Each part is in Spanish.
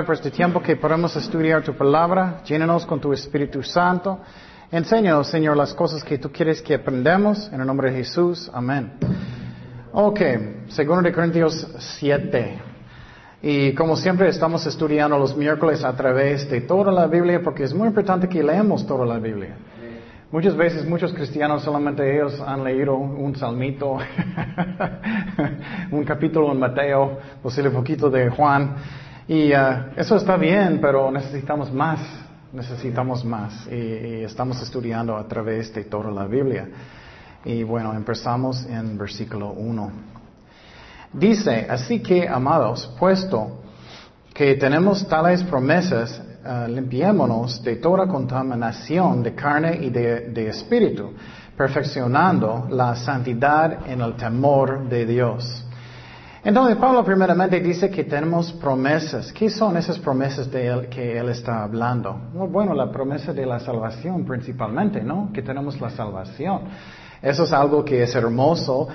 Padre, por este tiempo que podemos estudiar tu palabra, llénanos con tu Espíritu Santo. Enséñanos, Señor, las cosas que tú quieres que aprendamos. En el nombre de Jesús. Amén. Ok, segundo de Corintios 7. Y como siempre estamos estudiando los miércoles a través de toda la Biblia porque es muy importante que leamos toda la Biblia. Muchas veces muchos cristianos solamente ellos han leído un salmito, un capítulo en Mateo, posible poquito de Juan. Y uh, eso está bien, pero necesitamos más, necesitamos más. Y, estamos estudiando a través de toda la Biblia. Y bueno, empezamos en versículo 1. Dice, así que, amados, puesto que tenemos tales promesas, uh, limpiémonos de toda contaminación de carne y de espíritu, perfeccionando la santidad en el temor de Dios. Entonces Pablo primeramente dice que tenemos promesas. ¿Qué son esas promesas de él que él está hablando? Bueno, la promesa de la salvación principalmente, ¿no? Que tenemos la salvación. Eso es algo que es hermoso.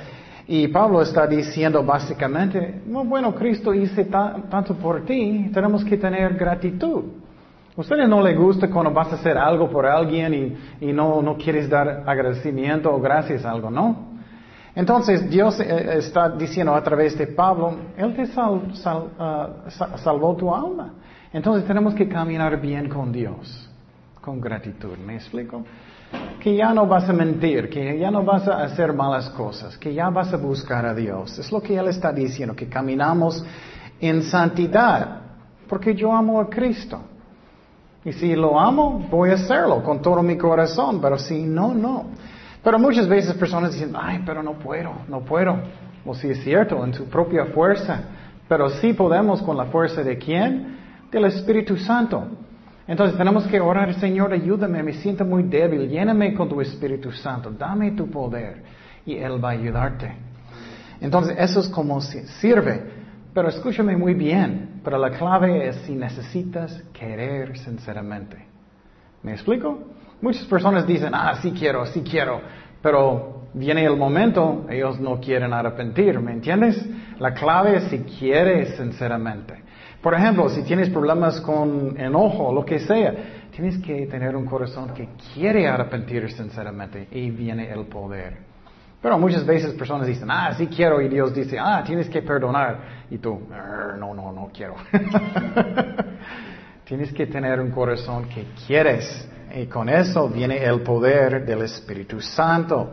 Y Pablo está diciendo básicamente, bueno, Cristo hizo tanto por ti, tenemos que tener gratitud. ¿A ustedes no les gusta cuando vas a hacer algo por alguien y, no, no quieres dar agradecimiento o gracias a algo, no? Entonces Dios eh, está diciendo a través de Pablo, Él te sal, sal, uh, salvó tu alma. Entonces tenemos que caminar bien con Dios, con gratitud. ¿Me explico? Que ya no vas a mentir, que ya no vas a hacer malas cosas, que ya vas a buscar a Dios. Es lo que Él está diciendo, que caminamos en santidad, porque yo amo a Cristo. Y si lo amo, voy a hacerlo con todo mi corazón, pero si no, no. Pero muchas veces personas dicen, ay, pero no puedo, no puedo. O si es cierto, en su propia fuerza. Pero sí podemos con la fuerza de quién? Del Espíritu Santo. Entonces tenemos que orar, Señor, ayúdame, me siento muy débil, lléname con tu Espíritu Santo, dame tu poder y Él va a ayudarte. Entonces eso es como sirve. Pero escúchame muy bien, pero la clave es si necesitas querer sinceramente. ¿Me explico? Muchas personas dicen, ah, sí quiero, sí quiero, pero viene el momento, ellos no quieren arrepentir, ¿me entiendes? La clave es si quieres sinceramente. Por ejemplo, si tienes problemas con enojo, lo que sea, tienes que tener un corazón que quiere arrepentir sinceramente y viene el poder. Pero muchas veces personas dicen, ah, sí quiero, y Dios dice, ah, tienes que perdonar. Y tú, no, no, no quiero. tienes que tener un corazón que quieres y con eso viene el poder del Espíritu Santo.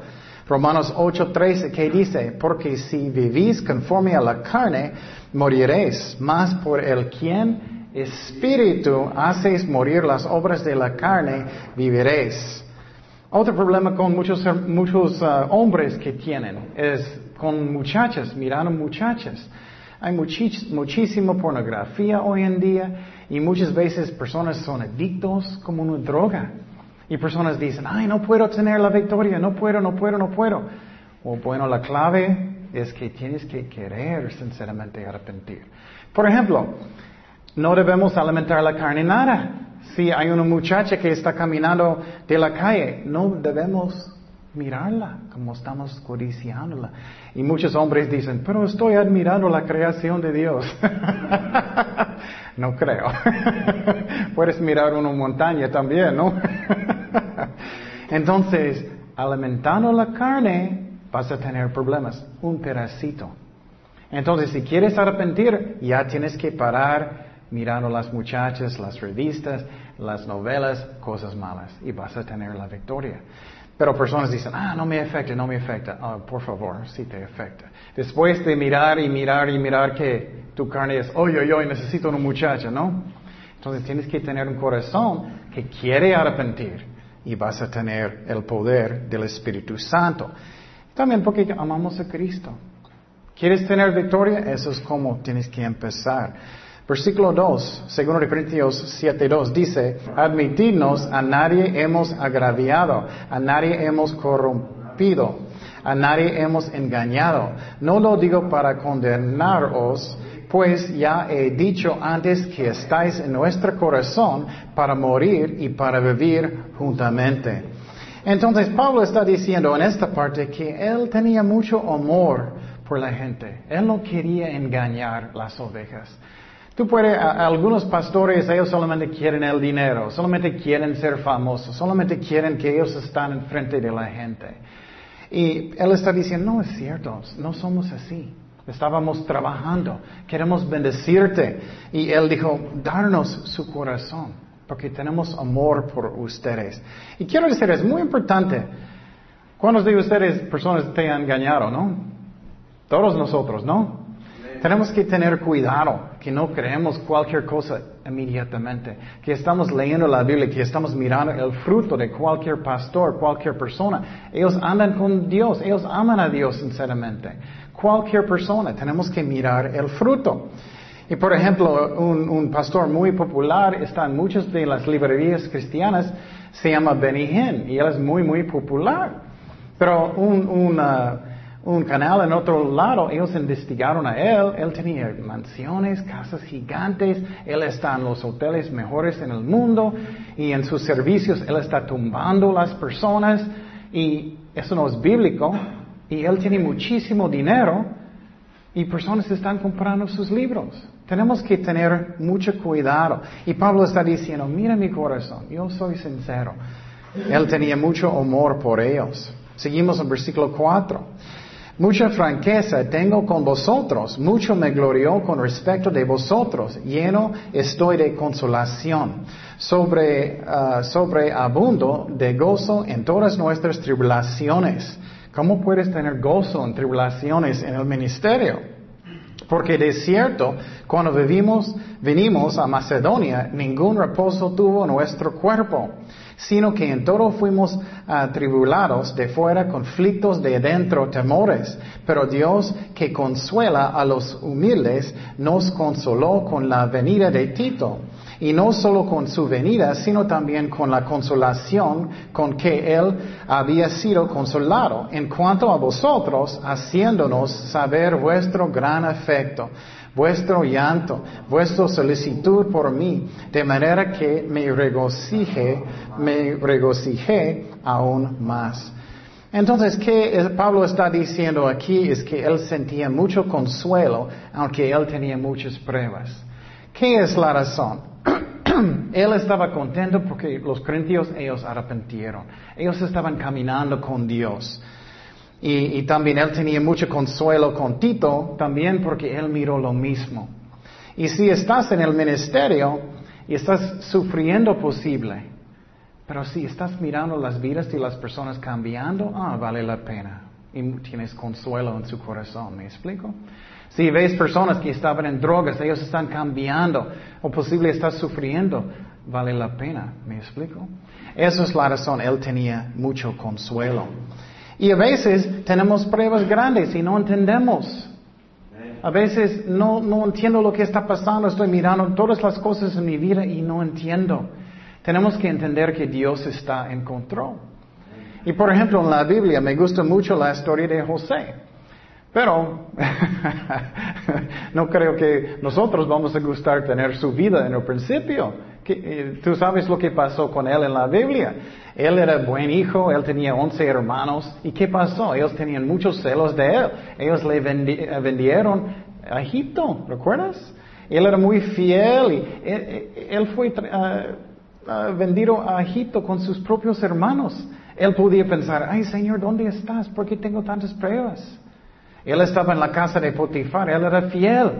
Romanos 8:13 que dice, porque si vivís conforme a la carne, moriréis, mas por el quien Espíritu haces morir las obras de la carne, viviréis. Otro problema con muchos, muchos uh, hombres que tienen es con muchachas, mirando muchachas. Hay muchis, muchísima pornografía hoy en día y muchas veces personas son adictos como una droga. Y personas dicen, ay, no puedo tener la victoria, no puedo, no puedo, no puedo. O bueno, la clave es que tienes que querer sinceramente arrepentir. Por ejemplo, no debemos alimentar la carne nada. Si hay una muchacha que está caminando de la calle, no debemos mirarla como estamos codiciándola. Y muchos hombres dicen, pero estoy admirando la creación de Dios. no creo. Puedes mirar una montaña también, ¿no? Entonces, alimentando la carne, vas a tener problemas. Un pedacito. Entonces, si quieres arrepentir, ya tienes que parar mirando las muchachas, las revistas, las novelas, cosas malas. Y vas a tener la victoria. Pero personas dicen, ah, no me afecta, no me afecta. Ah, por favor, sí te afecta. Después de mirar y mirar y mirar que tu carne es, oye, oye, necesito una muchacha, ¿no? Entonces tienes que tener un corazón que quiere arrepentir y vas a tener el poder del Espíritu Santo. También porque amamos a Cristo. ¿Quieres tener victoria? Eso es como tienes que empezar. Versículo 2, segundo de Corintios 7.2 dice, admitirnos a nadie hemos agraviado, a nadie hemos corrompido, a nadie hemos engañado. No lo digo para condenaros, pues ya he dicho antes que estáis en nuestro corazón para morir y para vivir juntamente. Entonces Pablo está diciendo en esta parte que él tenía mucho amor por la gente. Él no quería engañar las ovejas. Tú puedes, algunos pastores, ellos solamente quieren el dinero, solamente quieren ser famosos, solamente quieren que ellos estén enfrente de la gente. Y él está diciendo, no es cierto, no somos así. Estábamos trabajando, queremos bendecirte. Y él dijo, darnos su corazón, porque tenemos amor por ustedes. Y quiero decir, es muy importante. ¿Cuántos de ustedes personas te han engañado, no? Todos nosotros, ¿no? Tenemos que tener cuidado, que no creemos cualquier cosa inmediatamente, que estamos leyendo la Biblia, que estamos mirando el fruto de cualquier pastor, cualquier persona. Ellos andan con Dios, ellos aman a Dios sinceramente. Cualquier persona, tenemos que mirar el fruto. Y por ejemplo, un, pastor muy popular está en muchas de las librerías cristianas, se llama Benny Hinn, y él es muy, muy popular. Pero un, un canal en otro lado, ellos investigaron a él, él tenía mansiones, casas gigantes, él está en los hoteles mejores en el mundo y en sus servicios él está tumbando las personas y eso no es bíblico y él tiene muchísimo dinero y personas están comprando sus libros. Tenemos que tener mucho cuidado. Y Pablo está diciendo, mira mi corazón, yo soy sincero. Él tenía mucho amor por ellos. Seguimos en versículo 4. Mucha franqueza tengo con vosotros, mucho me glorió con respecto de vosotros, lleno estoy de consolación, sobre, uh, sobreabundo de gozo en todas nuestras tribulaciones. ¿Cómo puedes tener gozo en tribulaciones en el ministerio? Porque de cierto, cuando vivimos, venimos a Macedonia, ningún reposo tuvo nuestro cuerpo sino que en todo fuimos atribulados de fuera, conflictos de dentro, temores. Pero Dios, que consuela a los humildes, nos consoló con la venida de Tito. Y no solo con su venida, sino también con la consolación con que Él había sido consolado, en cuanto a vosotros, haciéndonos saber vuestro gran afecto vuestro llanto, vuestra solicitud por mí, de manera que me regocije, me regocijé aún más. Entonces, ¿qué Pablo está diciendo aquí? Es que él sentía mucho consuelo, aunque él tenía muchas pruebas. ¿Qué es la razón? él estaba contento porque los corintios, ellos arrepentieron. Ellos estaban caminando con Dios. Y, también él tenía mucho consuelo con Tito, también porque él miró lo mismo. Y si estás en el ministerio y estás sufriendo posible, pero si estás mirando las vidas de las personas cambiando, ah, vale la pena. Y tienes consuelo en su corazón, ¿me explico? Si ves personas que estaban en drogas, ellos están cambiando, o posible estás sufriendo, vale la pena, ¿me explico? Esa es la razón, él tenía mucho consuelo. Y a veces tenemos pruebas grandes y no entendemos. A veces no, no entiendo lo que está pasando, estoy mirando todas las cosas en mi vida y no entiendo. Tenemos que entender que Dios está en control. Y por ejemplo, en la Biblia me gusta mucho la historia de José. Pero no creo que nosotros vamos a gustar tener su vida en el principio. Eh, Tú sabes lo que pasó con él en la Biblia. Él era buen hijo, él tenía once hermanos. ¿Y qué pasó? Ellos tenían muchos celos de él. Ellos le eh, vendieron a Egipto, ¿recuerdas? Él era muy fiel y eh, él, fue vendido a Egipto con sus propios hermanos. Él podía pensar, ay Señor, ¿dónde estás? ¿Por qué tengo tantas pruebas? Él estaba en la casa de Potifar, él era fiel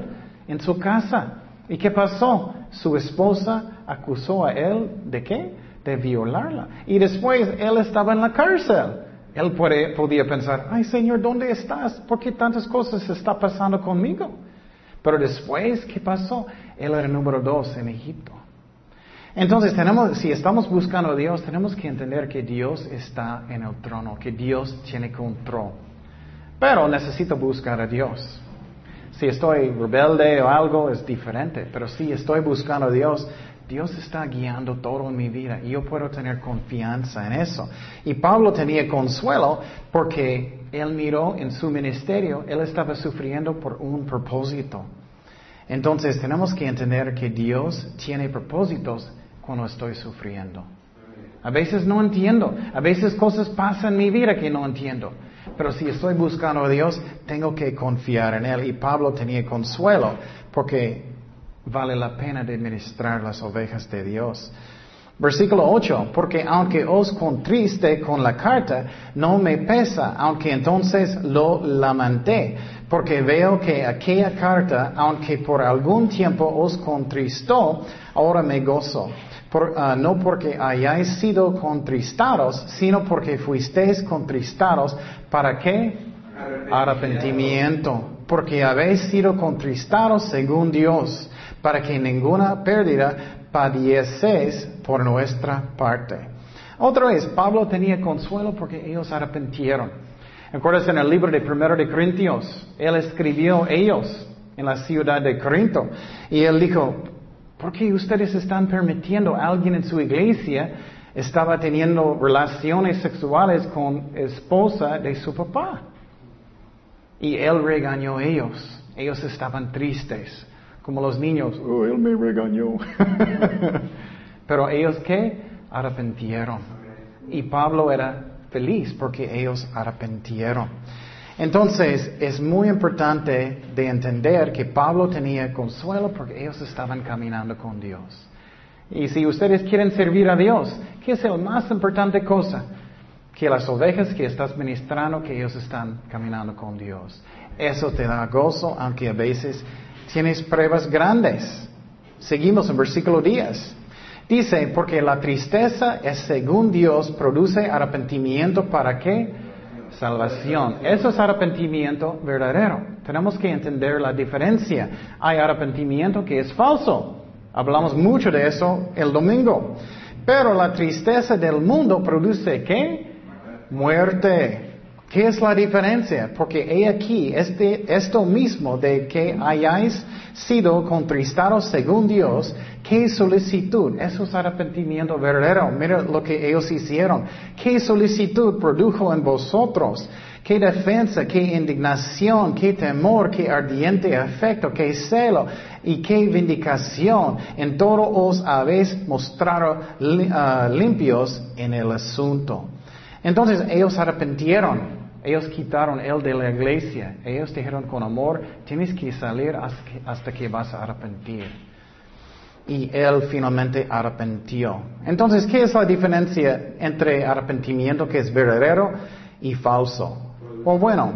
en su casa. ¿Y qué pasó? Su esposa acusó a él de qué? De violarla. Y después él estaba en la cárcel. Él podía pensar, ay Señor, ¿dónde estás? ¿Por qué tantas cosas están pasando conmigo? Pero después, ¿qué pasó? Él era el número dos en Egipto. Entonces, tenemos, si estamos buscando a Dios, tenemos que entender que Dios está en el trono, que Dios tiene control. Pero necesito buscar a Dios. Si estoy rebelde o algo es diferente, pero si estoy buscando a Dios, Dios está guiando todo en mi vida y yo puedo tener confianza en eso. Y Pablo tenía consuelo porque él miró en su ministerio, él estaba sufriendo por un propósito. Entonces tenemos que entender que Dios tiene propósitos cuando estoy sufriendo. A veces no entiendo, a veces cosas pasan en mi vida que no entiendo. Pero si estoy buscando a Dios, tengo que confiar en Él. Y Pablo tenía consuelo porque vale la pena de ministrar las ovejas de Dios. Versículo 8, porque aunque os contriste con la carta, no me pesa, aunque entonces lo lamenté, porque veo que aquella carta, aunque por algún tiempo os contristó, ahora me gozo. Ah, no porque hayáis sido contristados, sino porque fuisteis contristados. ¿Para qué? Arrepentimiento. Porque habéis sido contristados según Dios, para que ninguna pérdida padieseis por nuestra parte. Otra vez, Pablo tenía consuelo porque ellos arrepentieron. ¿Recuerdas en el libro de Primero de Corintios? Él escribió ellos en la ciudad de Corinto. Y él dijo, ¿por qué ustedes están permitiendo a alguien en su iglesia estaba teniendo relaciones sexuales con esposa de su papá? Y él regañó a ellos. Ellos estaban tristes, como los niños. Oh, él me regañó. Pero ellos qué? Arrepentieron. Y Pablo era feliz porque ellos arrepentieron. Entonces, es muy importante de entender que Pablo tenía consuelo porque ellos estaban caminando con Dios. Y si ustedes quieren servir a Dios, ¿qué es la más importante cosa? Que las ovejas que estás ministrando, que ellos están caminando con Dios. Eso te da gozo, aunque a veces tienes pruebas grandes. Seguimos en versículo 10. Dice, porque la tristeza es según Dios, produce arrepentimiento para qué? Salvación. Eso es arrepentimiento verdadero. Tenemos que entender la diferencia. Hay arrepentimiento que es falso. Hablamos mucho de eso el domingo. Pero la tristeza del mundo produce qué? Muerte. ¿Qué es la diferencia? Porque he aquí, este, esto mismo de que hayáis sido contristados según Dios, qué solicitud, eso es arrepentimiento verdadero. Mira lo que ellos hicieron. Qué solicitud produjo en vosotros. Qué defensa, qué indignación, qué temor, qué ardiente afecto, qué celo y qué vindicación. En todo os habéis mostrado ah, limpios en el asunto. Entonces ellos arrepentieron. Ellos quitaron él de la iglesia. Ellos dijeron con amor, tienes que salir hasta que vas a arrepentir. Y él finalmente arrepentió. Entonces, ¿qué es la diferencia entre arrepentimiento que es verdadero y falso? O bueno,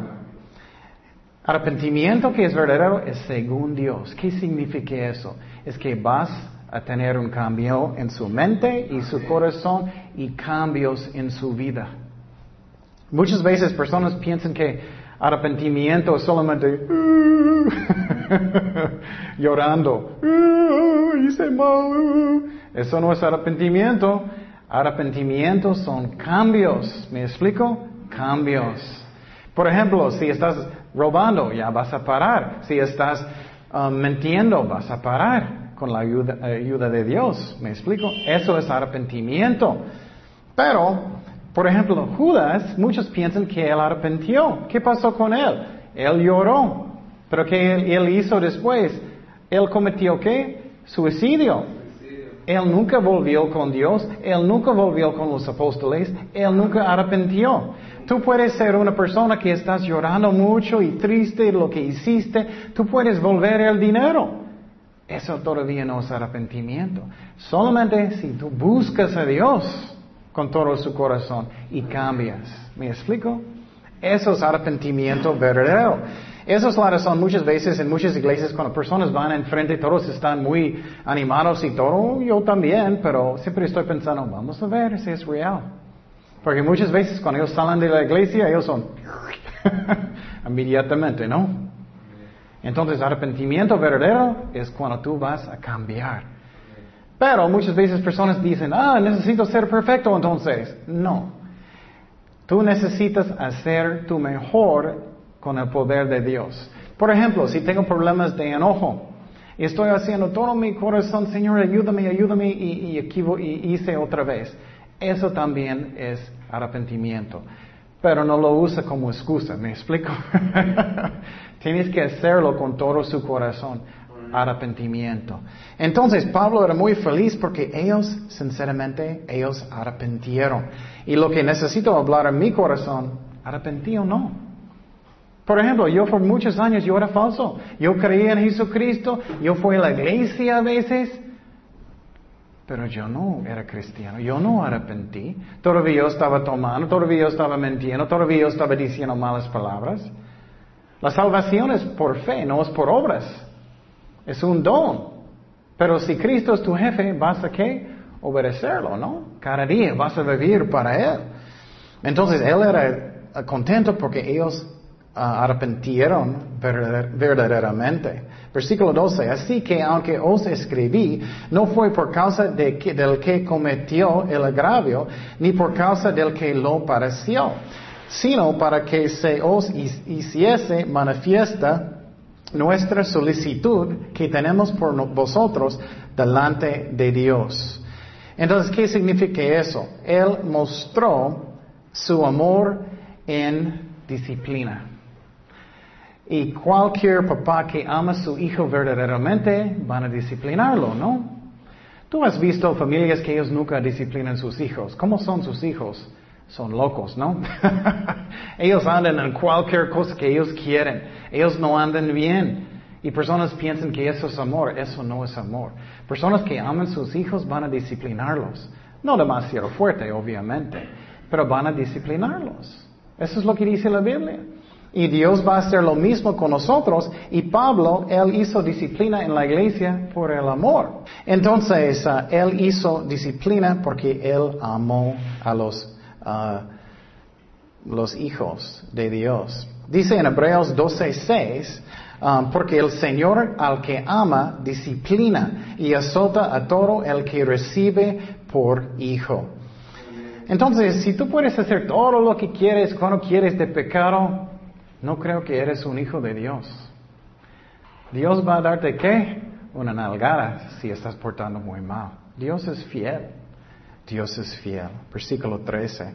arrepentimiento que es verdadero es según Dios. ¿Qué significa eso? Es que vas a tener un cambio en su mente y su corazón y cambios en su vida. Muchas veces personas piensan que arrepentimiento es solamente llorando, uh, hice mal. Uh". Eso no es arrepentimiento. Arrepentimiento son cambios. ¿Me explico? Cambios. Por ejemplo, si estás robando, ya vas a parar. Si estás um, mintiendo, vas a parar con la ayuda, ayuda de Dios. ¿Me explico? Eso es arrepentimiento. Pero por ejemplo, Judas, muchos piensan que él arrepintió. ¿Qué pasó con él? Él lloró. Pero ¿qué él, hizo después? Él cometió qué? Suicidio. Él nunca volvió con Dios, él nunca volvió con los apóstoles, él nunca arrepintió. Tú puedes ser una persona que estás llorando mucho y triste de lo que hiciste, tú puedes volver el dinero. Eso todavía no es arrepentimiento. Solamente si tú buscas a Dios, con todo su corazón y cambias. ¿Me explico? Eso es arrepentimiento verdadero. Esa es la razón muchas veces en muchas iglesias cuando personas van enfrente todos están muy animados y todo, yo también, pero siempre estoy pensando, vamos a ver si es real. Porque muchas veces cuando ellos salen de la iglesia, ellos son inmediatamente, ¿no? Entonces arrepentimiento verdadero es cuando tú vas a cambiar. Pero muchas veces personas dicen, ah, necesito ser perfecto entonces. No. Tú necesitas hacer tu mejor con el poder de Dios. Por ejemplo, si tengo problemas de enojo y estoy haciendo todo mi corazón, Señor, ayúdame, ayúdame y, y hice otra vez. Eso también es arrepentimiento. Pero no lo usa como excusa, ¿me explico? Tienes que hacerlo con todo su corazón arrepentimiento. Entonces Pablo era muy feliz porque ellos, sinceramente, ellos arrepentieron. Y lo que necesito hablar en mi corazón, ¿arrepentí o no? Por ejemplo, yo por muchos años yo era falso. Yo creía en Jesucristo, yo fui a la iglesia a veces, pero yo no era cristiano, yo no arrepentí. Todavía yo estaba tomando, todavía yo estaba mintiendo, todavía yo estaba diciendo malas palabras. La salvación es por fe, no es por obras. Es un don. Pero si Cristo es tu jefe, vas a qué? Obedecerlo, ¿no? Cada día vas a vivir para Él. Entonces Él era contento porque ellos Ah, arrepentieron verdaderamente. Versículo 12. Así que aunque os escribí, no fue por causa de que, del que cometió el agravio, ni por causa del que lo pareció, sino para que se os hiciese manifiesta nuestra solicitud que tenemos por vosotros delante de Dios. Entonces, ¿qué significa eso? Él mostró su amor en disciplina. Y cualquier papá que ama a su hijo verdaderamente van a disciplinarlo, ¿no? Tú has visto familias que ellos nunca disciplinan a sus hijos. ¿Cómo son sus hijos? Son locos, ¿no? ellos andan en cualquier cosa que ellos quieren. Ellos no andan bien. Y personas piensan que eso es amor. Eso no es amor. Personas que aman a sus hijos van a disciplinarlos. No demasiado fuerte, obviamente, pero van a disciplinarlos. Eso es lo que dice la Biblia. Y Dios va a hacer lo mismo con nosotros. Y Pablo, él hizo disciplina en la iglesia por el amor. Entonces, uh, él hizo disciplina porque él amó a los, los hijos de Dios. Dice en Hebreos 12:6, um, porque el Señor al que ama disciplina y azota a todo el que recibe por hijo. Entonces, si tú puedes hacer todo lo que quieres cuando quieres de pecado, no creo que eres un hijo de Dios. Dios va a darte qué? Una nalgada si estás portando muy mal. Dios es fiel. Dios es fiel. Versículo 13.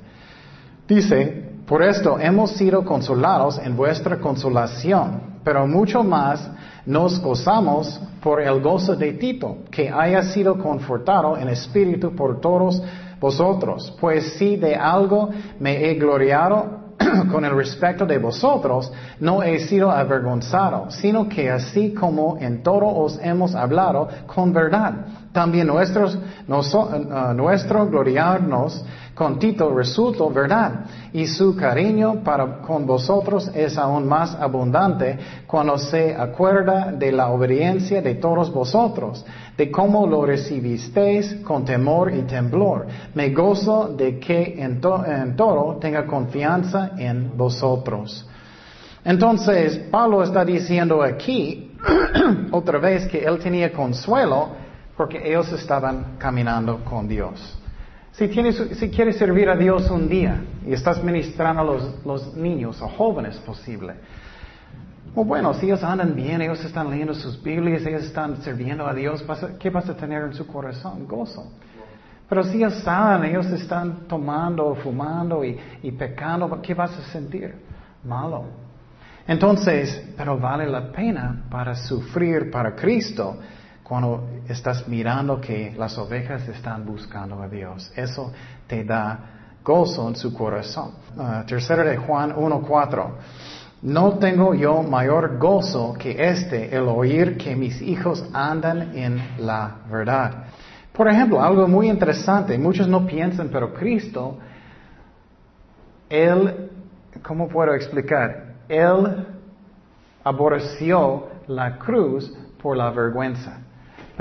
Dice, por esto hemos sido consolados en vuestra consolación, pero mucho más nos gozamos por el gozo de Tito, que haya sido confortado en espíritu por todos vosotros. Pues si de algo me he gloriado, con el respecto de vosotros, no he sido avergonzado, sino que así como en todo os hemos hablado con verdad, también nuestros, uh, nuestro gloriarnos con Tito resultó verdad, y su cariño para con vosotros es aún más abundante cuando se acuerda de la obediencia de todos vosotros, de cómo lo recibisteis con temor y temblor. Me gozo de que en, en todo tenga confianza en vosotros. Entonces, Pablo está diciendo aquí, otra vez, que él tenía consuelo porque ellos estaban caminando con Dios. Si, si quieres servir a Dios un día y estás ministrando a los, los niños o jóvenes posible, bueno, si ellos andan bien, ellos están leyendo sus Biblias, ellos están sirviendo a Dios, ¿qué vas a tener en su corazón? Gozo. Pero si ellos saben, ellos están tomando, fumando y, y pecando, ¿qué vas a sentir? Malo. Entonces, pero vale la pena para sufrir para Cristo cuando estás mirando que las ovejas están buscando a Dios. Eso te da gozo en su corazón. Uh, tercero de Juan 1.4. No tengo yo mayor gozo que este, el oír que mis hijos andan en la verdad. Por ejemplo, algo muy interesante, muchos no piensan, pero Cristo, Él, ¿cómo puedo explicar? Él aborreció la cruz por la vergüenza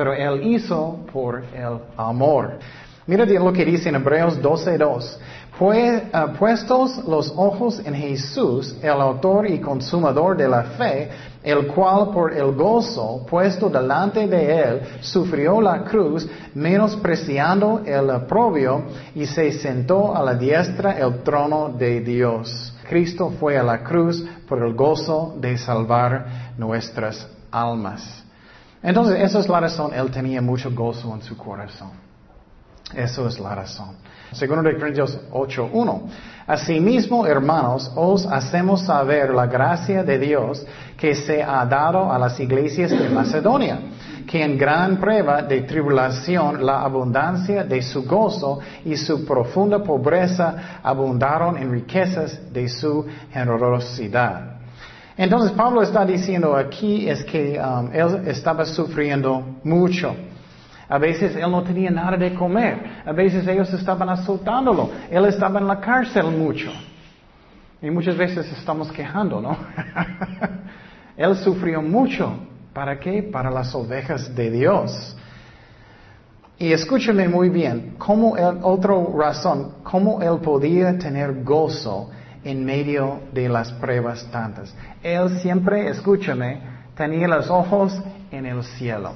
pero Él hizo por el amor. Mira lo que dice en Hebreos 12.2. Pues, uh, puestos los ojos en Jesús, el autor y consumador de la fe, el cual por el gozo puesto delante de él sufrió la cruz, menospreciando el aprobio, y se sentó a la diestra el trono de Dios. Cristo fue a la cruz por el gozo de salvar nuestras almas. Entonces, esa es la razón, él tenía mucho gozo en su corazón. Eso es la razón. Segundo de Corintios 8.1. Asimismo, hermanos, os hacemos saber la gracia de Dios que se ha dado a las iglesias de Macedonia, que en gran prueba de tribulación la abundancia de su gozo y su profunda pobreza abundaron en riquezas de su generosidad. Entonces Pablo está diciendo aquí es que um, él estaba sufriendo mucho. A veces él no tenía nada de comer. A veces ellos estaban azotándolo. Él estaba en la cárcel mucho. Y muchas veces estamos quejando, ¿no? él sufrió mucho. ¿Para qué? Para las ovejas de Dios. Y escúchame muy bien, como otra razón, cómo él podía tener gozo en medio de las pruebas tantas. Él siempre, escúchame, tenía los ojos en el cielo.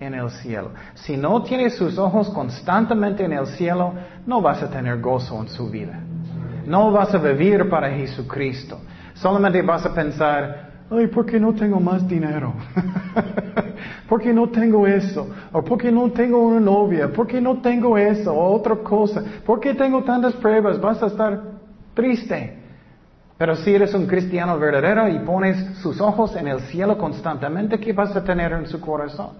En el cielo. Si no tienes sus ojos constantemente en el cielo, no vas a tener gozo en su vida. No vas a vivir para Jesucristo. Solamente vas a pensar, ay, ¿por qué no tengo más dinero? ¿Por qué no tengo eso? ¿O por qué no tengo una novia? ¿Por qué no tengo eso? O otra cosa. ¿Por qué tengo tantas pruebas? Vas a estar triste. Pero si eres un cristiano verdadero y pones sus ojos en el cielo constantemente, ¿qué vas a tener en su corazón?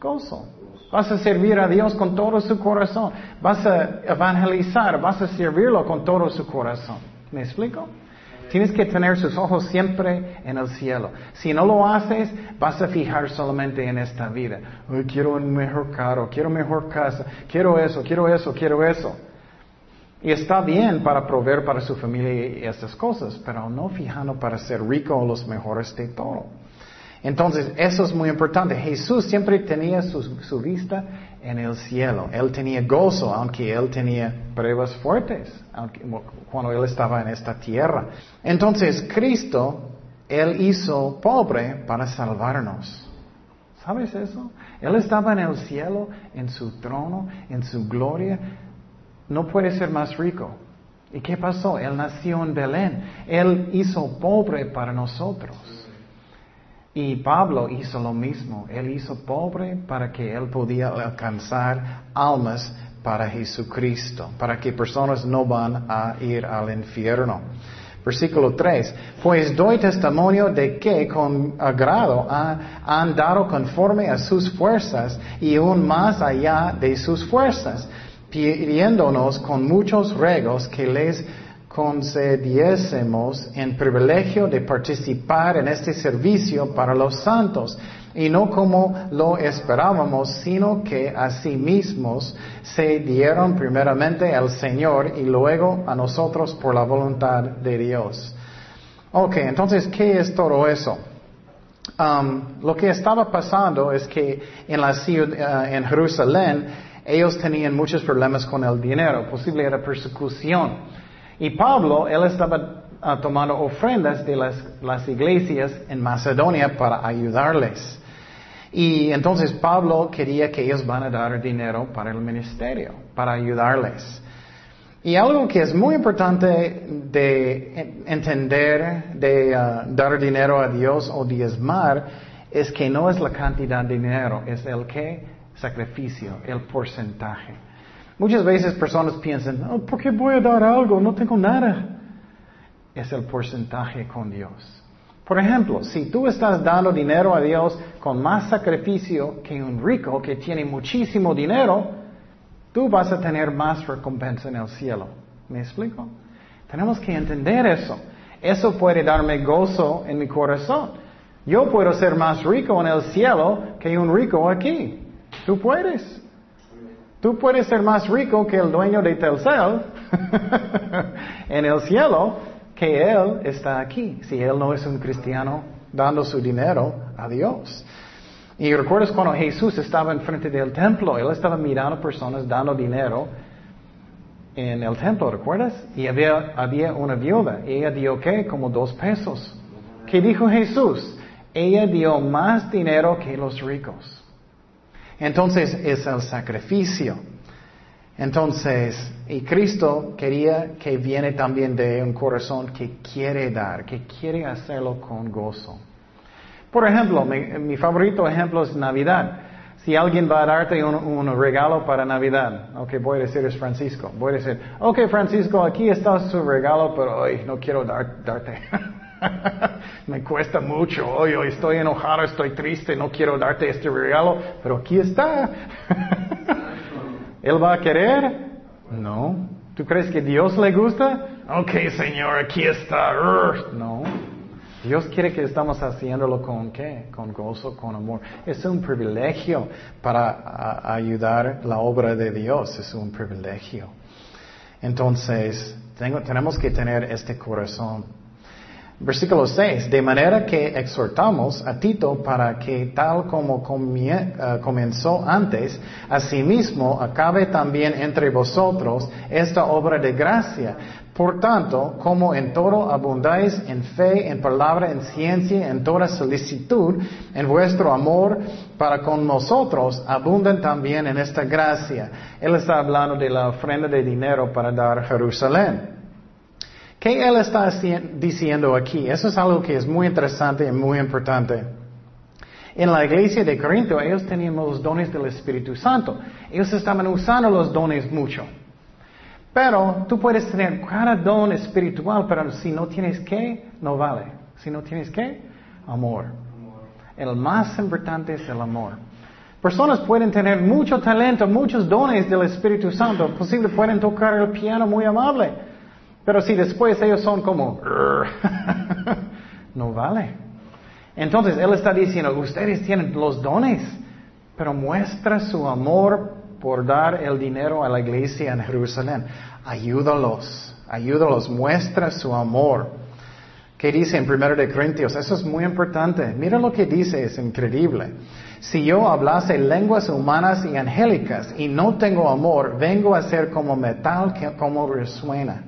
Gozo. Vas a servir a Dios con todo su corazón. Vas a evangelizar, vas a servirlo con todo su corazón. ¿Me explico? Tienes que tener sus ojos siempre en el cielo. Si no lo haces, vas a fijar solamente en esta vida. quiero un mejor carro, quiero mejor casa, quiero eso, quiero eso, quiero eso. Y está bien para proveer para su familia estas cosas, pero no fijando para ser rico o los mejores de todo. Entonces, eso es muy importante. Jesús siempre tenía su, vista en el cielo. Él tenía gozo, aunque él tenía pruebas fuertes, cuando él estaba en esta tierra. Entonces, Cristo, Él hizo pobre para salvarnos. ¿Sabes eso? Él estaba en el cielo, en su trono, en su gloria. No puede ser más rico. ¿Y qué pasó? Él nació en Belén. Él hizo pobre para nosotros. Y Pablo hizo lo mismo. Él hizo pobre para que él podía alcanzar almas para Jesucristo, para que personas no van a ir al infierno. Versículo 3. Pues doy testimonio de que con agrado han dado conforme a sus fuerzas y aún más allá de sus fuerzas, pidiéndonos con muchos regos que les concediésemos en privilegio de participar en este servicio para los santos, y no como lo esperábamos, sino que a sí mismos se dieron primeramente al Señor y luego a nosotros por la voluntad de Dios. Ok, entonces, ¿qué es todo eso? Um, lo que estaba pasando es que en la ciudad, uh, en Jerusalén, ellos tenían muchos problemas con el dinero, posible era persecución. Y Pablo, él estaba ah, tomando ofrendas de las, iglesias en Macedonia para ayudarles. Y entonces Pablo quería que ellos van a dar dinero para el ministerio, para ayudarles. Y algo que es muy importante de entender, de ah, dar dinero a Dios o diezmar, es que no es la cantidad de dinero, es el que sacrificio, el porcentaje. Muchas veces personas piensan, oh, ¿por qué voy a dar algo? No tengo nada. Es el porcentaje con Dios. Por ejemplo, si tú estás dando dinero a Dios con más sacrificio que un rico que tiene muchísimo dinero, tú vas a tener más recompensa en el cielo. ¿Me explico? Tenemos que entender eso. Eso puede darme gozo en mi corazón. Yo puedo ser más rico en el cielo que un rico aquí. Tú puedes. Tú puedes ser más rico que el dueño de Telcel en el cielo que él está aquí, si él no es un cristiano dando su dinero a Dios. Y recuerdas cuando Jesús estaba enfrente del templo, él estaba mirando personas dando dinero en el templo, ¿recuerdas? Y había, había una viuda, ella dio qué? Como dos pesos. ¿Qué dijo Jesús? Ella dio más dinero que los ricos. Entonces es el sacrificio. Entonces, y Cristo quería que viene también de un corazón que quiere dar, que quiere hacerlo con gozo. Por ejemplo, mi, favorito ejemplo es Navidad. Si alguien va a darte un, regalo para Navidad, ok, voy a decir es Francisco, voy a decir, ok Francisco, aquí está su regalo, pero hoy no quiero darte. Me cuesta mucho, hoy, estoy enojado, estoy triste, no quiero darte este regalo, pero aquí está. ¿Él va a querer? No. ¿Tú crees que Dios le gusta? Ok, Señor, aquí está. No. Dios quiere que estamos haciéndolo con qué? Con gozo, con amor. Es un privilegio para ayudar la obra de Dios, es un privilegio. Entonces, tenemos que tener este corazón. Versículo 6, de manera que exhortamos a Tito para que tal como eh, comenzó antes, asimismo acabe también entre vosotros esta obra de gracia. Por tanto, como en todo abundáis en fe, en palabra, en ciencia, en toda solicitud, en vuestro amor para con nosotros, abundan también en esta gracia. Él está hablando de la ofrenda de dinero para dar Jerusalén. ¿Qué él está diciendo aquí? Eso es algo que es muy interesante y muy importante. En la iglesia de Corinto ellos tenían los dones del Espíritu Santo. Ellos estaban usando los dones mucho. Pero tú puedes tener cada don espiritual, pero si no tienes qué, no vale. Si no tienes qué, amor. El más importante es el amor. Personas pueden tener mucho talento, muchos dones del Espíritu Santo. Posible pueden tocar el piano muy amable. Pero si después ellos son como, no vale. Entonces Él está diciendo, ustedes tienen los dones, pero muestra su amor por dar el dinero a la iglesia en Jerusalén. Ayúdalos, ayúdalos, muestra su amor. ¿Qué dice en 1 de Corintios? Eso es muy importante. Mira lo que dice, es increíble. Si yo hablase lenguas humanas y angélicas y no tengo amor, vengo a ser como metal que como resuena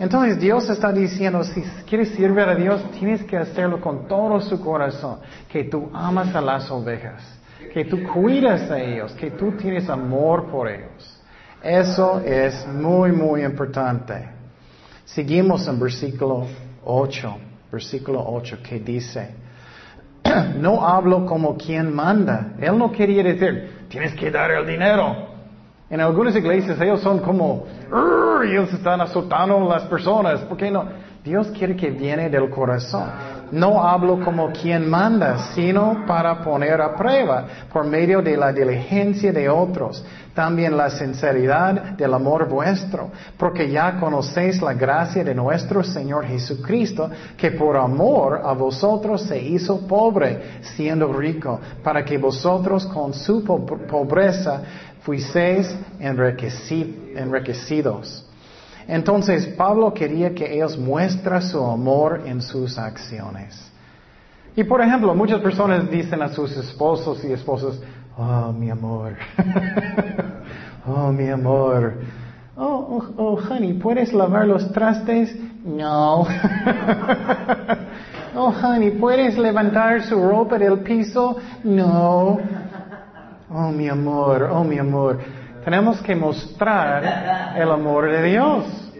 Entonces Dios está diciendo, si quieres servir a Dios, tienes que hacerlo con todo su corazón, que tú amas a las ovejas, que tú cuidas a ellos, que tú tienes amor por ellos. Eso es muy, muy importante. Seguimos en versículo 8, versículo 8, que dice, no hablo como quien manda. Él no quería decir, tienes que dar el dinero. En algunas iglesias ellos son como, ellos están azotando las personas. ¿Por qué no? Dios quiere que viene del corazón. No hablo como quien manda, sino para poner a prueba por medio de la diligencia de otros, también la sinceridad del amor vuestro, porque ya conocéis la gracia de nuestro Señor Jesucristo, que por amor a vosotros se hizo pobre, siendo rico, para que vosotros con su pobreza fuiseis enriquecidos. Entonces Pablo quería que ellos muestren su amor en sus acciones. Y por ejemplo, muchas personas dicen a sus esposos y esposas, oh mi amor, oh mi amor, oh, oh, oh, honey, ¿puedes lavar los trastes? No. oh honey, ¿puedes levantar su ropa del piso? No. Oh, mi amor, oh, mi amor. Tenemos que mostrar el amor de Dios.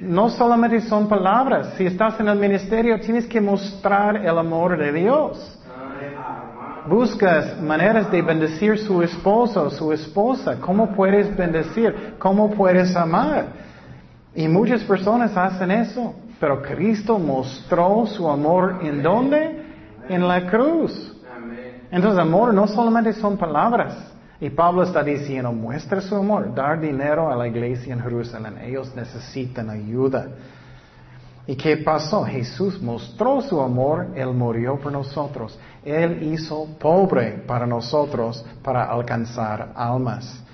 No solamente son palabras. Si estás en el ministerio, tienes que mostrar el amor de Dios. Buscas maneras de bendecir su esposo, su esposa. ¿Cómo puedes bendecir? ¿Cómo puedes amar? Y muchas personas hacen eso. Pero Cristo mostró su amor en dónde? En la cruz. Entonces, amor no solamente son palabras. Y Pablo está diciendo, muestra su amor, dar dinero a la iglesia en Jerusalén. Ellos necesitan ayuda. ¿Y qué pasó? Jesús mostró su amor, Él murió por nosotros. Él hizo pobre para nosotros para alcanzar almas.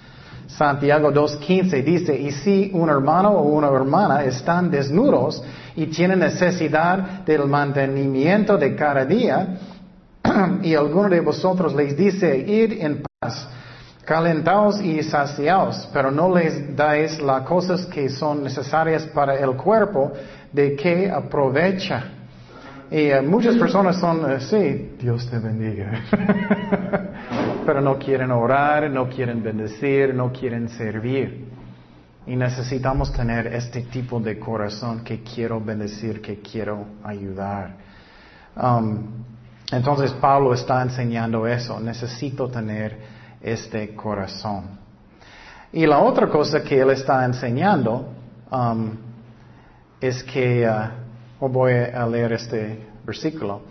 Santiago 2.15 dice, y si un hermano o una hermana están desnudos y tienen necesidad del mantenimiento de cada día, y alguno de vosotros les dice, id en paz, calentaos y saciaos, pero no les dais las cosas que son necesarias para el cuerpo, de que aprovecha. Y eh, muchas personas son, uh, sí, Dios te bendiga. pero no quieren orar, no quieren bendecir, no quieren servir. Y necesitamos tener este tipo de corazón que quiero bendecir, que quiero ayudar. Um, entonces Pablo está enseñando eso. Necesito tener este corazón. Y la otra cosa que él está enseñando um, es que, uh, voy a leer este versículo,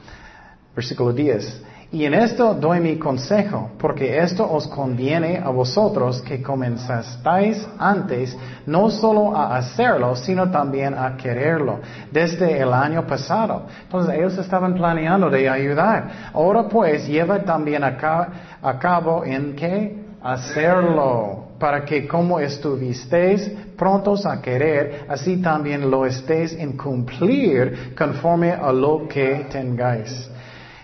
versículo 10. Y en esto doy mi consejo, porque esto os conviene a vosotros que comenzasteis antes no solo a hacerlo, sino también a quererlo, desde el año pasado. Entonces ellos estaban planeando de ayudar. Ahora pues lleva también a, cabo en qué? Hacerlo, para que como estuvisteis prontos a querer, así también lo estéis en cumplir conforme a lo que tengáis.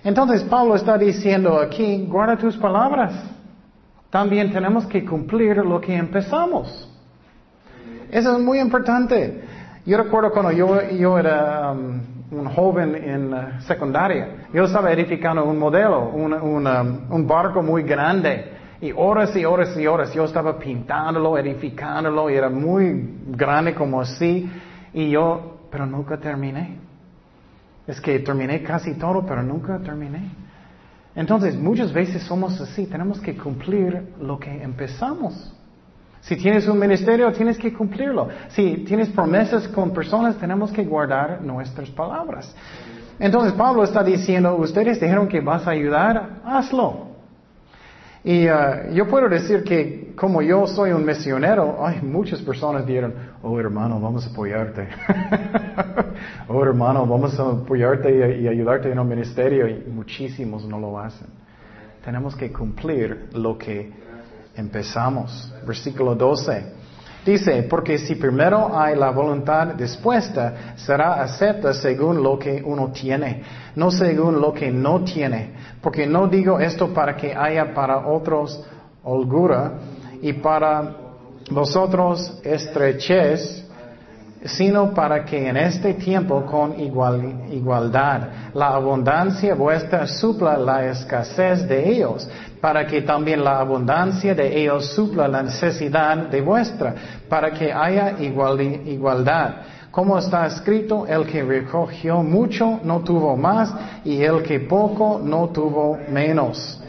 Entonces Pablo está diciendo aquí, guarda tus palabras. También tenemos que cumplir lo que empezamos. Eso es muy importante. Yo recuerdo cuando yo, era um, un joven en secundaria, yo estaba edificando un modelo, un, um, un barco muy grande. Y horas y horas y horas yo estaba pintándolo, edificándolo, y era muy grande como así. Y yo, pero nunca terminé. Es que terminé casi todo, pero nunca terminé. Entonces, muchas veces somos así, tenemos que cumplir lo que empezamos. Si tienes un ministerio, tienes que cumplirlo. Si tienes promesas con personas, tenemos que guardar nuestras palabras. Entonces, Pablo está diciendo, ustedes dijeron que vas a ayudar, hazlo. Y uh, yo puedo decir que como yo soy un misionero, hay muchas personas dijeron, oh hermano, vamos a apoyarte. oh hermano, vamos a apoyarte y, ayudarte en el ministerio. Y muchísimos no lo hacen. Tenemos que cumplir lo que empezamos. Versículo 12. Dice, porque si primero hay la voluntad dispuesta, será acepta según lo que uno tiene, no según lo que no tiene. Porque no digo esto para que haya para otros holgura y para vosotros estrechez, sino para que en este tiempo con igualdad la abundancia vuestra supla la escasez de ellos, para que también la abundancia de ellos supla la necesidad de vuestra, para que haya igualdad. Como está escrito, el que recogió mucho no tuvo más y el que poco no tuvo menos.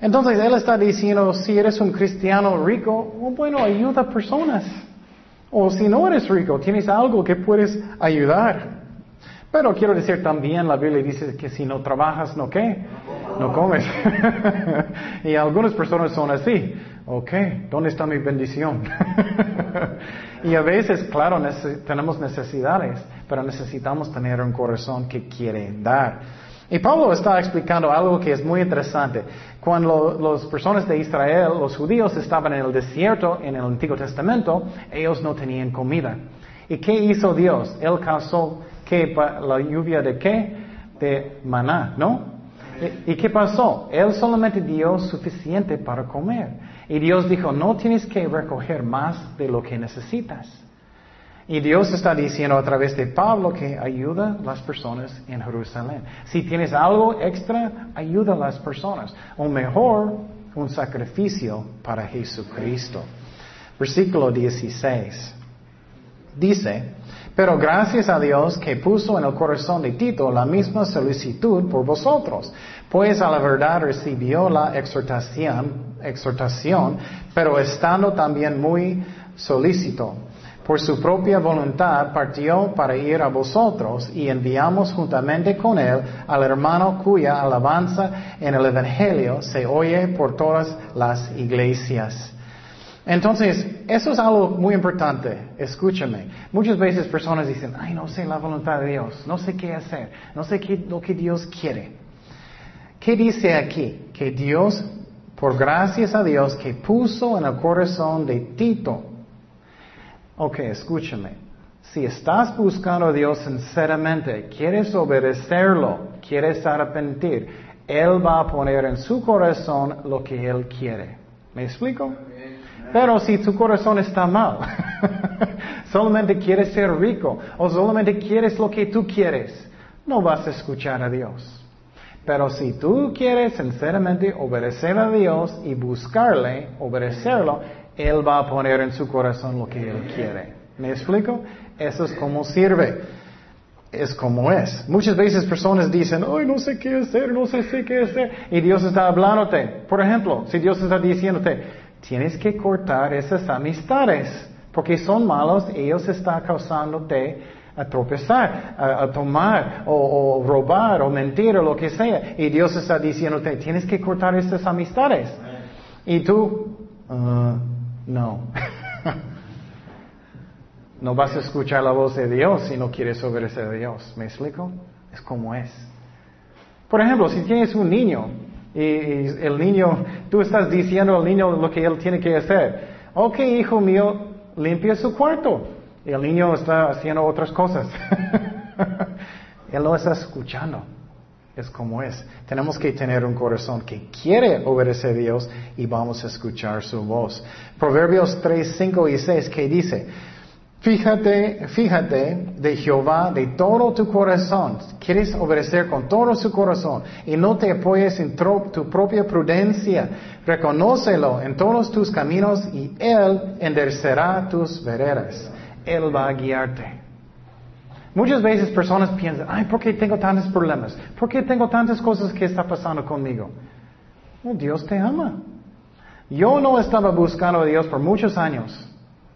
Entonces él está diciendo, si eres un cristiano rico, oh, bueno, ayuda a personas. O si no eres rico, tienes algo que puedes ayudar. Pero quiero decir también, la Biblia dice que si no trabajas, ¿no qué? No comes. y algunas personas son así. Ok, ¿dónde está mi bendición? y a veces, claro, tenemos necesidades, pero necesitamos tener un corazón que quiere dar. Y Pablo está explicando algo que es muy interesante. Cuando las personas de Israel, los judíos, estaban en el desierto en el Antiguo Testamento, ellos no tenían comida. ¿Y qué hizo Dios? Él causó que la lluvia de qué? De maná, ¿no? ¿Y qué pasó? Él solamente dio suficiente para comer. Y Dios dijo, no tienes que recoger más de lo que necesitas. Y Dios está diciendo a través de Pablo que ayuda a las personas en Jerusalén. Si tienes algo extra, ayuda a las personas. O mejor, un sacrificio para Jesucristo. Versículo 16. Dice, pero gracias a Dios que puso en el corazón de Tito la misma solicitud por vosotros, pues a la verdad recibió la exhortación, exhortación, pero estando también muy solícito por su propia voluntad partió para ir a vosotros y enviamos juntamente con él al hermano cuya alabanza en el Evangelio se oye por todas las iglesias. Entonces, eso es algo muy importante. Escúchame. Muchas veces personas dicen, ay, no sé la voluntad de Dios, no sé qué hacer, no sé lo que Dios quiere. ¿Qué dice aquí? Que Dios, por gracias a Dios, que puso en el corazón de Tito Ok, escúchame. Si estás buscando a Dios sinceramente, quieres obedecerlo, quieres arrepentir, Él va a poner en su corazón lo que Él quiere. ¿Me explico? Pero si tu corazón está mal, solamente quieres ser rico o solamente quieres lo que tú quieres, no vas a escuchar a Dios. Pero si tú quieres sinceramente obedecer a Dios y buscarle, obedecerlo, Él va a poner en su corazón lo que Él quiere. ¿Me explico? Eso es como sirve. Es como es. Muchas veces personas dicen, ay, no sé qué hacer, no sé qué hacer. Y Dios está hablándote. Por ejemplo, si Dios está diciéndote, tienes que cortar esas amistades, porque son malos, ellos están causándote a tropezar, a, tomar, o, robar, o mentir, o lo que sea. Y Dios está diciéndote, tienes que cortar esas amistades. Y tú, uh, no. no vas a escuchar la voz de Dios si no quieres obedecer a Dios. ¿Me explico? Es como es. Por ejemplo, si tienes un niño y, el niño, tú estás diciendo al niño lo que él tiene que hacer. Ok, hijo mío, limpia su cuarto. Y el niño está haciendo otras cosas. él no está escuchando es como es. Tenemos que tener un corazón que quiere obedecer a Dios y vamos a escuchar su voz. Proverbios 3, 5 y 6 que dice, fíjate, fíjate de Jehová de todo tu corazón. Quieres obedecer con todo su corazón y no te apoyes en tu propia prudencia. Reconócelo en todos tus caminos y Él enderezará tus veredas. Él va a guiarte. Muchas veces personas piensan, ay, ¿por qué tengo tantos problemas? ¿Por qué tengo tantas cosas que está pasando conmigo? Dios te ama. Yo no estaba buscando a Dios por muchos años,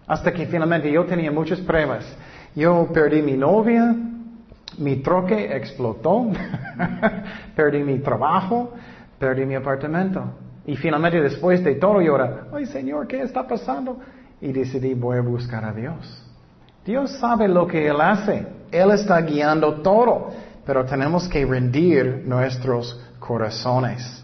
hasta que finalmente yo tenía muchas pruebas. Yo perdí mi novia, mi troque explotó, perdí mi trabajo, perdí mi apartamento. Y finalmente después de todo yo era, ay Señor, ¿qué está pasando? Y decidí, voy a buscar a Dios. Dios sabe lo que Él hace. Él está guiando todo, pero tenemos que rendir nuestros corazones.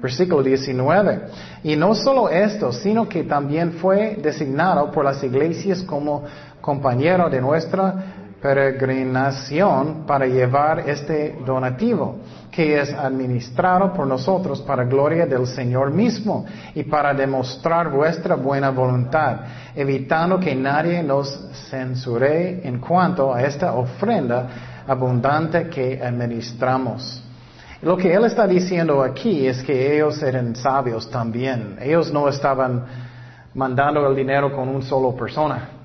Versículo 19. Y no solo esto, sino que también fue designado por las iglesias como compañero de nuestra peregrinación para llevar este donativo, que es administrado por nosotros para gloria del Señor mismo y para demostrar vuestra buena voluntad, evitando que nadie nos censure en cuanto a esta ofrenda abundante que administramos. Lo que él está diciendo aquí es que ellos eran sabios también. Ellos no estaban mandando el dinero con una sola persona.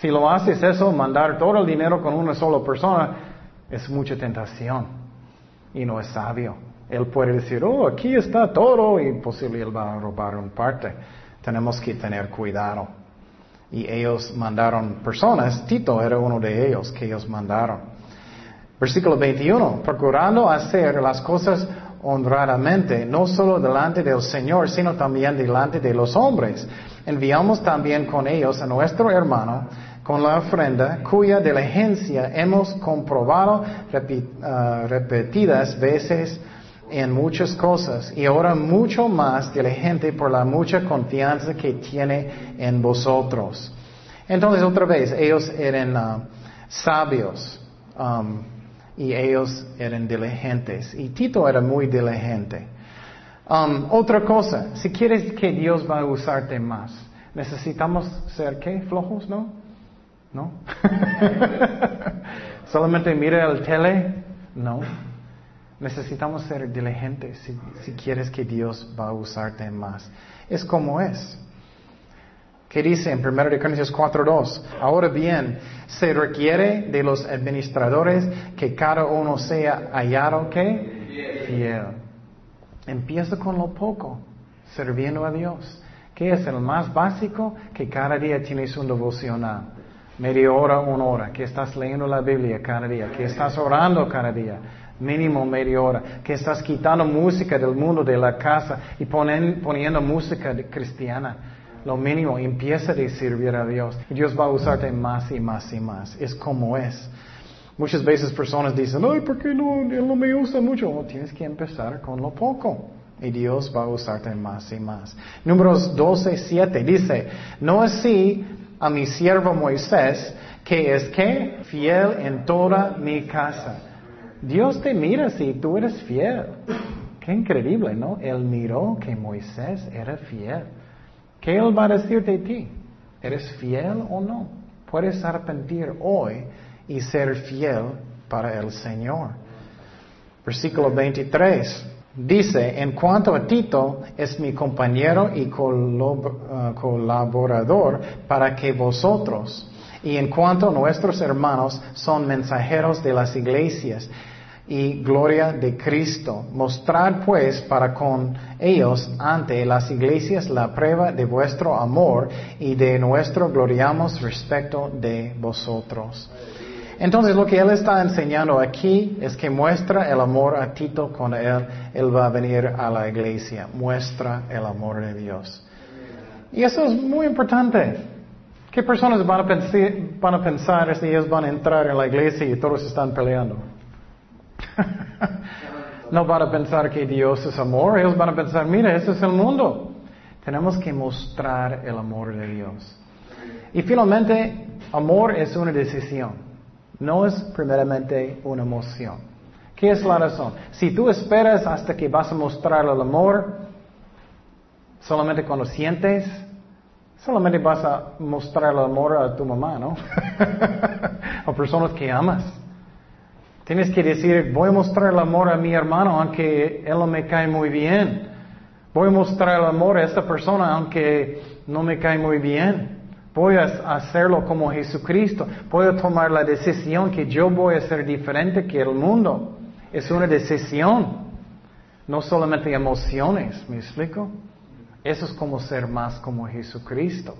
Si lo haces eso, mandar todo el dinero con una sola persona, es mucha tentación y no es sabio. Él puede decir, oh, aquí está todo y posible él va a robar una parte. Tenemos que tener cuidado. Y ellos mandaron personas, Tito era uno de ellos que ellos mandaron. Versículo 21, procurando hacer las cosas honradamente, no solo delante del Señor, sino también delante de los hombres. Enviamos también con ellos a nuestro hermano, con la ofrenda cuya diligencia hemos comprobado ah, repetidas veces en muchas cosas y ahora mucho más diligente por la mucha confianza que tiene en vosotros. Entonces otra vez, ellos eran ah, sabios um, y ellos eran diligentes y Tito era muy diligente. Um, otra cosa, si quieres que Dios va a usarte más, necesitamos ser qué? Flojos, ¿no? ¿No? ¿Solamente mira el tele? No. Necesitamos ser diligentes si, si, quieres que Dios va a usarte más. Es como es. ¿Qué dice en 1 Corintios 4.2? Ahora bien, se requiere de los administradores que cada uno sea hallado que fiel. Empieza con lo poco, sirviendo a Dios. ¿Qué es el más básico? Que cada día tienes un devocional media hora, una hora, que estás leyendo la Biblia cada día, que estás orando cada día, mínimo media hora, que estás quitando música del mundo de la casa y poniendo música cristiana. Lo mínimo, empieza a servir a Dios. Dios va a usarte más y más y más. Es como es. Muchas veces personas dicen, ay, ¿por qué no, Él no me usa mucho? tienes que empezar con lo poco. Y Dios va a usarte más y más. Números 12, 7 dice, no así a mi siervo Moisés, que es que fiel en toda mi casa. Dios te mira si tú eres fiel. Qué increíble, ¿no? Él miró que Moisés era fiel. ¿Qué Él va a decir de ti? ¿Eres fiel o no? Puedes arrepentir hoy y ser fiel para el Señor. Versículo 23. Dice, en cuanto a Tito, es mi compañero y uh, colaborador para que vosotros, y en cuanto a nuestros hermanos, son mensajeros de las iglesias y gloria de Cristo. Mostrar pues para con ellos ante las iglesias la prueba de vuestro amor y de nuestro gloriamos respecto de vosotros. Entonces lo que él está enseñando aquí es que muestra el amor a Tito con él. Él va a venir a la iglesia. Muestra el amor de Dios. Y eso es muy importante. ¿Qué personas van a, pensar, van a pensar si ellos van a entrar en la iglesia y todos están peleando? no van a pensar que Dios es amor. Ellos van a pensar, mira, ese es el mundo. Tenemos que mostrar el amor de Dios. Y finalmente, amor es una decisión. No es primeramente una emoción. ¿Qué es la razón? Si tú esperas hasta que vas a mostrar el amor, solamente cuando sientes, solamente vas a mostrar el amor a tu mamá, ¿no? a personas que amas. Tienes que decir, voy a mostrar el amor a mi hermano aunque él no me cae muy bien. Voy a mostrar el amor a esta persona aunque no me cae muy bien. Voy a hacerlo como Jesucristo. A tomar la decisión que yo voy a ser diferente que el mundo. Es una decisión. No solamente emociones, ¿me explico? Eso es como ser más como Jesucristo.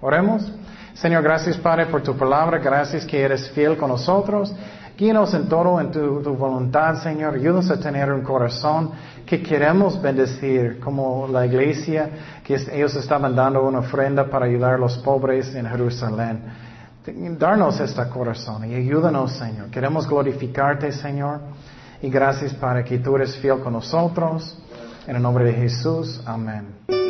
Oremos. Señor, gracias Padre por tu palabra. Gracias que eres fiel con nosotros. Guíanos en todo en tu, voluntad, Señor. Ayúdanos a tener un corazón que queremos bendecir, como la iglesia, que ellos estaban dando una ofrenda para ayudar a los pobres en Jerusalén. Darnos este corazón y ayúdanos, Señor. Queremos glorificarte, Señor. Y gracias para que tú eres fiel con nosotros. En el nombre de Jesús. Amén.